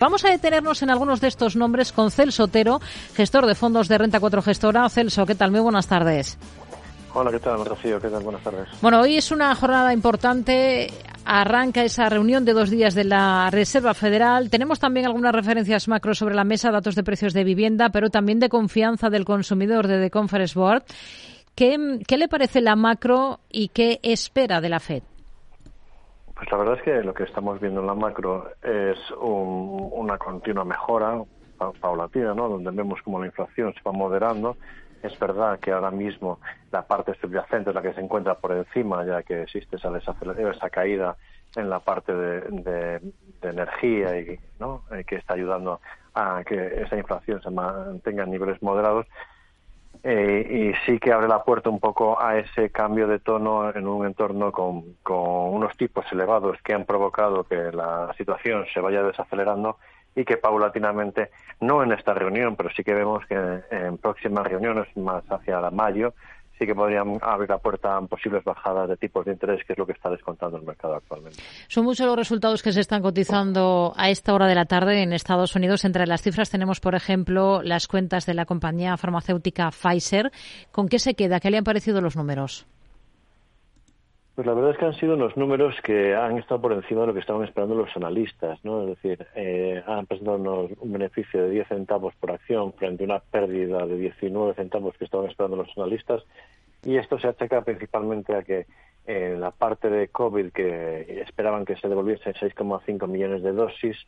Vamos a detenernos en algunos de estos nombres con Celso Otero, gestor de fondos de Renta 4 Gestora. Celso, ¿qué tal? Muy buenas tardes. Hola, ¿qué tal, Rocío? ¿Qué tal? Buenas tardes. Bueno, hoy es una jornada importante. Arranca esa reunión de dos días de la Reserva Federal. Tenemos también algunas referencias macro sobre la mesa, datos de precios de vivienda, pero también de confianza del consumidor de The Conference Board. ¿Qué, qué le parece la macro y qué espera de la FED? Pues la verdad es que lo que estamos viendo en la macro es una continua mejora paulatina, ¿no? Donde vemos como la inflación se va moderando. Es verdad que ahora mismo la parte subyacente es la que se encuentra por encima, ya que existe esa esa caída en la parte de, energía y ¿no? Eh, que está ayudando a que esa inflación se mantenga en niveles moderados eh, y sí que abre la puerta un poco a ese cambio de tono en un entorno con, unos tipos elevados que han provocado que la situación se vaya desacelerando y que paulatinamente, no en esta reunión, pero sí que vemos que en próximas reuniones, más hacia mayo, sí que podrían abrir la puerta a posibles bajadas de tipos de interés, que es lo que está descontando el mercado actualmente. Son muchos los resultados que se están cotizando a esta hora de la tarde en Estados Unidos. Entre las cifras tenemos, por ejemplo, las cuentas de la compañía farmacéutica Pfizer. ¿Con qué se queda? ¿Qué le han parecido los números? Pues la verdad es que han sido unos números que han estado por encima de lo que estaban esperando los analistas, ¿no? Es decir, eh, han presentado un beneficio de 10 centavos por acción frente a una pérdida de 19 centavos que estaban esperando los analistas y esto se achaca principalmente a que en la parte de COVID que esperaban que se devolviesen 6,5 millones de dosis,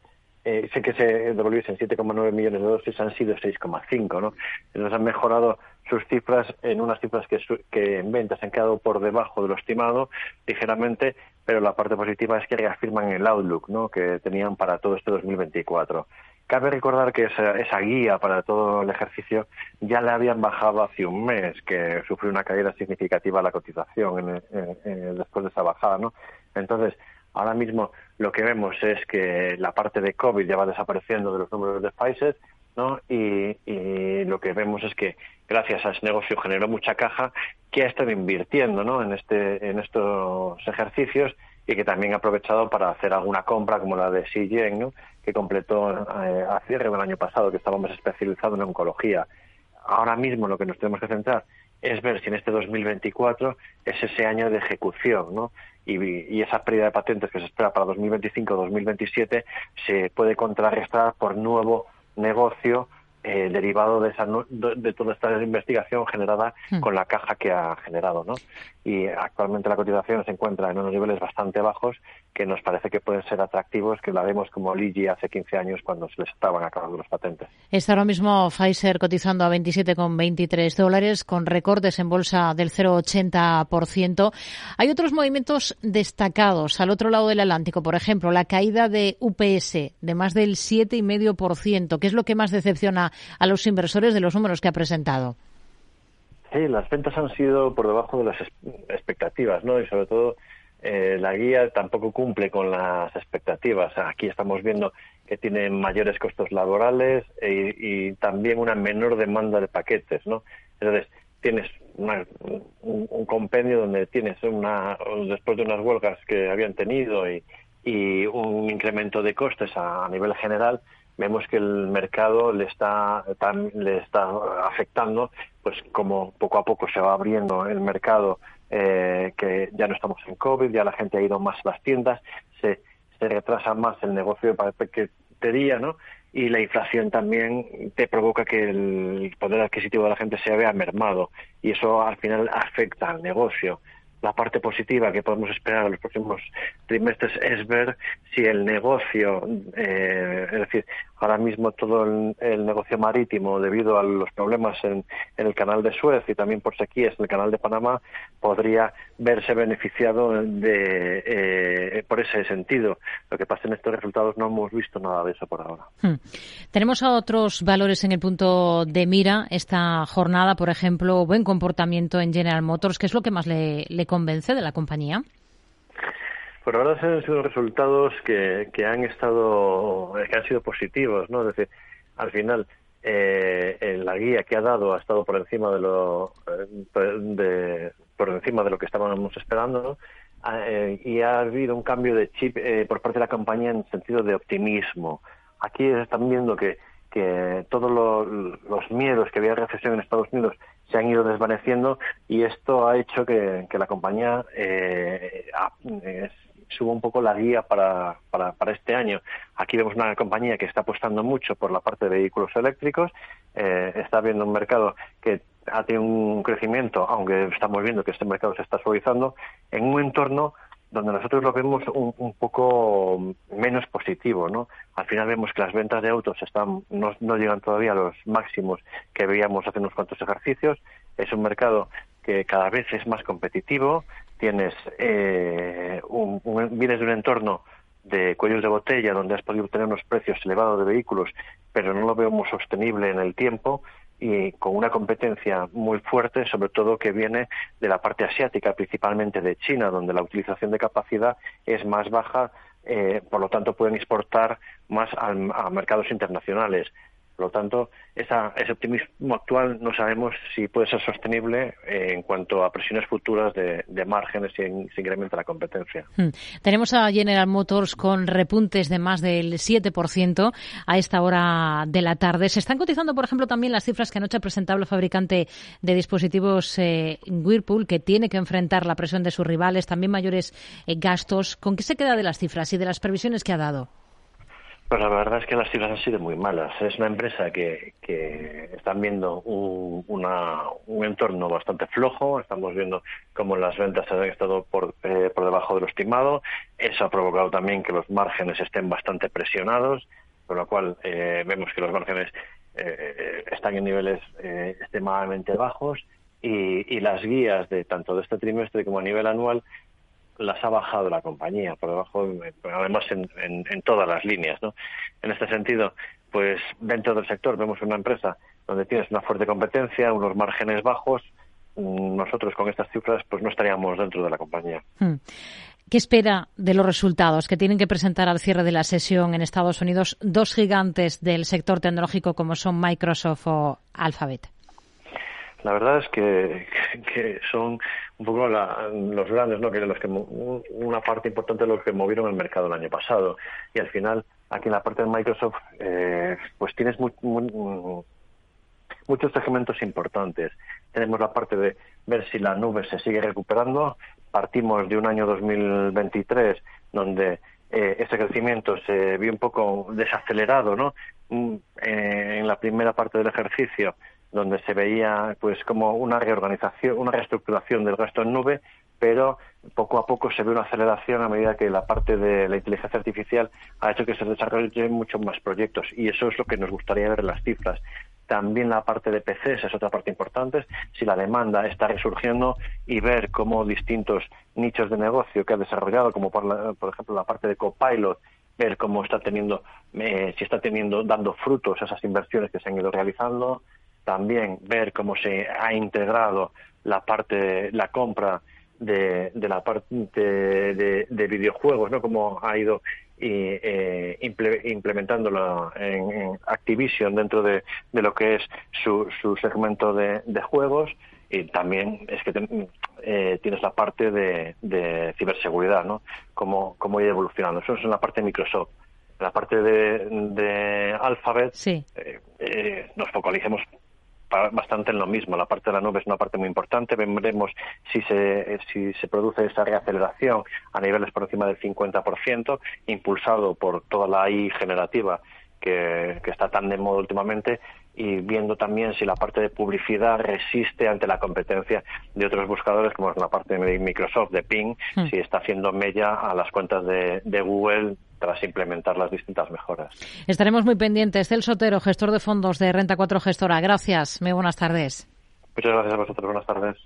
eh, sé que se devolviesen 7,9 millones de dosis, han sido 6,5, ¿no? Entonces han mejorado sus cifras en unas cifras que, que en ventas han quedado por debajo de lo estimado ligeramente, pero la parte positiva es que reafirman el outlook, ¿no? Que tenían para todo este 2024. Cabe recordar que esa, esa, guía para todo el ejercicio ya le habían bajado hace un mes, que sufrió una caída significativa la cotización después de esa bajada, ¿no? Entonces, ahora mismo lo que vemos es que la parte de COVID ya va desapareciendo de los números de Pfizer, ¿no? Y, lo que vemos es que gracias a ese negocio generó mucha caja que ha estado invirtiendo, ¿no? En este, en estos ejercicios y que también ha aprovechado para hacer alguna compra como la de Xi ¿no? que completó eh, a cierre del año pasado, que estábamos especializados en oncología. Ahora mismo lo que nos tenemos que centrar es ver si en este 2024 es ese año de ejecución, ¿no? Y, esa pérdida de patentes que se espera para 2025-2027 se puede contrarrestar por nuevo negocio eh, derivado de, esa, de, toda esta investigación generada hmm. con la caja que ha generado. ¿no? Y actualmente la cotización se encuentra en unos niveles bastante bajos que nos parece que pueden ser atractivos, que la vemos como Ligi hace 15 años cuando se les estaban acabando los patentes. Está ahora mismo Pfizer cotizando a 27,23 dólares con recortes en bolsa del 0,80%. Hay otros movimientos destacados al otro lado del Atlántico, por ejemplo, la caída de UPS de más del 7,5%. ¿Qué es lo que más decepciona a los inversores de los números que ha presentado. Sí, las ventas han sido por debajo de las expectativas, ¿no? Y sobre todo eh, la guía tampoco cumple con las expectativas. Aquí estamos viendo que tiene mayores costos laborales e, y también una menor demanda de paquetes, ¿no? Entonces, tienes un, compendio donde tienes una, después de unas huelgas que habían tenido y, un incremento de costes a nivel general, vemos que el mercado le está, le está afectando, pues como poco a poco se va abriendo el mercado, eh, que ya no estamos en COVID, ya la gente ha ido más a las tiendas, se, se retrasa más el negocio de paquetería, ¿no? Y la inflación también te provoca que el poder adquisitivo de la gente se vea mermado y eso al final afecta al negocio la parte positiva que podemos esperar en los próximos trimestres es ver si el negocio, eh, es decir, ahora mismo todo el, negocio marítimo, debido a los problemas en, el canal de Suez y también por sequías en el canal de Panamá, podría verse beneficiado de, eh, por ese sentido. Lo que pasa en estos resultados no hemos visto nada de eso por ahora. Hmm. Tenemos a otros valores en el punto de mira esta jornada, por ejemplo, buen comportamiento en General Motors, que es lo que más le, le convence de la compañía? Pues la verdad han sido resultados que, que han estado, que han sido positivos, ¿no? Es decir, al final, eh, en la guía que ha dado ha estado por encima de lo, eh, de, por encima de lo que estábamos esperando, ah, eh, y ha habido un cambio de chip por parte de la compañía en sentido de optimismo. aquí están viendo que, que todos los miedos que había recesión en Estados Unidos se han ido desvaneciendo y esto ha hecho que, la compañía eh, suba un poco la guía para, para, para, este año. Aquí vemos una compañía que está apostando mucho por la parte de vehículos eléctricos, eh, está viendo un mercado que ha tenido un crecimiento, aunque estamos viendo que este mercado se está suavizando, en un entorno donde nosotros lo vemos un, un, poco menos positivo, ¿no? Al final vemos que las ventas de autos están no, llegan todavía a los máximos que veíamos hace unos cuantos ejercicios. Es un mercado que cada vez es más competitivo. Tienes eh, un, un, vienes de un entorno de cuellos de botella donde has podido obtener unos precios elevados de vehículos, pero no lo vemos sostenible en el tiempo y con una competencia muy fuerte, sobre todo que viene de la parte asiática, principalmente de China, donde la utilización de capacidad es más baja, eh, por lo tanto pueden exportar más a mercados internacionales. Por lo tanto, ese optimismo actual no sabemos si puede ser sostenible eh, en cuanto a presiones futuras de, márgenes y se incrementa la competencia. Hmm. Tenemos a General Motors con repuntes de más del 7% a esta hora de la tarde. Se están cotizando, por ejemplo, también las cifras que anoche ha presentado el fabricante de dispositivos eh, Whirlpool, que tiene que enfrentar la presión de sus rivales, también mayores eh, gastos. ¿Con qué se queda de las cifras y de las previsiones que ha dado? Pues la verdad es que las cifras han sido muy malas. Es una empresa que, que están viendo un, una, un entorno bastante flojo. Estamos viendo cómo las ventas han estado por, eh, por debajo de lo estimado. Eso ha provocado también que los márgenes estén bastante presionados, con lo cual eh, vemos que los márgenes eh, están en niveles extremadamente bajos y, y las guías de tanto de este trimestre como a nivel anual las ha bajado la compañía, por debajo, además en, en, todas las líneas. ¿no? En este sentido, pues dentro del sector vemos una empresa donde tienes una fuerte competencia, unos márgenes bajos, mm, nosotros con estas cifras pues no estaríamos dentro de la compañía. Hmm. ¿Qué espera de los resultados que tienen que presentar al cierre de la sesión en Estados Unidos dos gigantes del sector tecnológico como son Microsoft o Alphabet? La verdad es que, que son un poco los grandes, ¿no? Que los que una parte importante de los que movieron el mercado el año pasado y al final aquí en la parte de Microsoft eh, pues tienes muchos segmentos importantes. Tenemos la parte de ver si la nube se sigue recuperando. Partimos de un año 2023 donde eh, ese crecimiento se vio un poco desacelerado, ¿no? Mm, eh, en la primera parte del ejercicio donde se veía pues como una reorganización, una reestructuración del gasto en nube, pero poco a poco se ve una aceleración a medida que la parte de la inteligencia artificial ha hecho que se desarrollen muchos más proyectos y eso es lo que nos gustaría ver en las cifras. También la parte de PCs es otra parte importante, si la demanda está resurgiendo y ver cómo distintos nichos de negocio que ha desarrollado, como por, ejemplo la parte de Copilot, ver cómo está teniendo, eh, si está teniendo, dando frutos esas inversiones que se han ido realizando, también ver cómo se ha integrado la parte, la compra de, de la parte de, de, videojuegos, ¿no? Cómo ha ido eh, implementándolo en, Activision dentro de, de, lo que es su, su segmento de, juegos y también es que eh, tienes la parte de, de ciberseguridad, ¿no? Cómo, cómo ir evolucionando. Eso es en la parte de Microsoft. la parte de, de Alphabet sí. eh, eh, nos focalicemos bastante en lo mismo. La parte de la nube es una parte muy importante. Veremos si se, si se produce esa reaceleración a niveles por encima del 50%, impulsado por toda la AI generativa que, que está tan de moda últimamente y viendo también si la parte de publicidad resiste ante la competencia de otros buscadores, como es la parte de Microsoft, de Ping, hmm. si está haciendo mella a las cuentas de, de Google tras implementar las distintas mejoras. Estaremos muy pendientes. Celso Sotero, gestor de fondos de Renta 4 Gestora. Gracias. Muy buenas tardes. Muchas gracias a vosotros. Buenas tardes.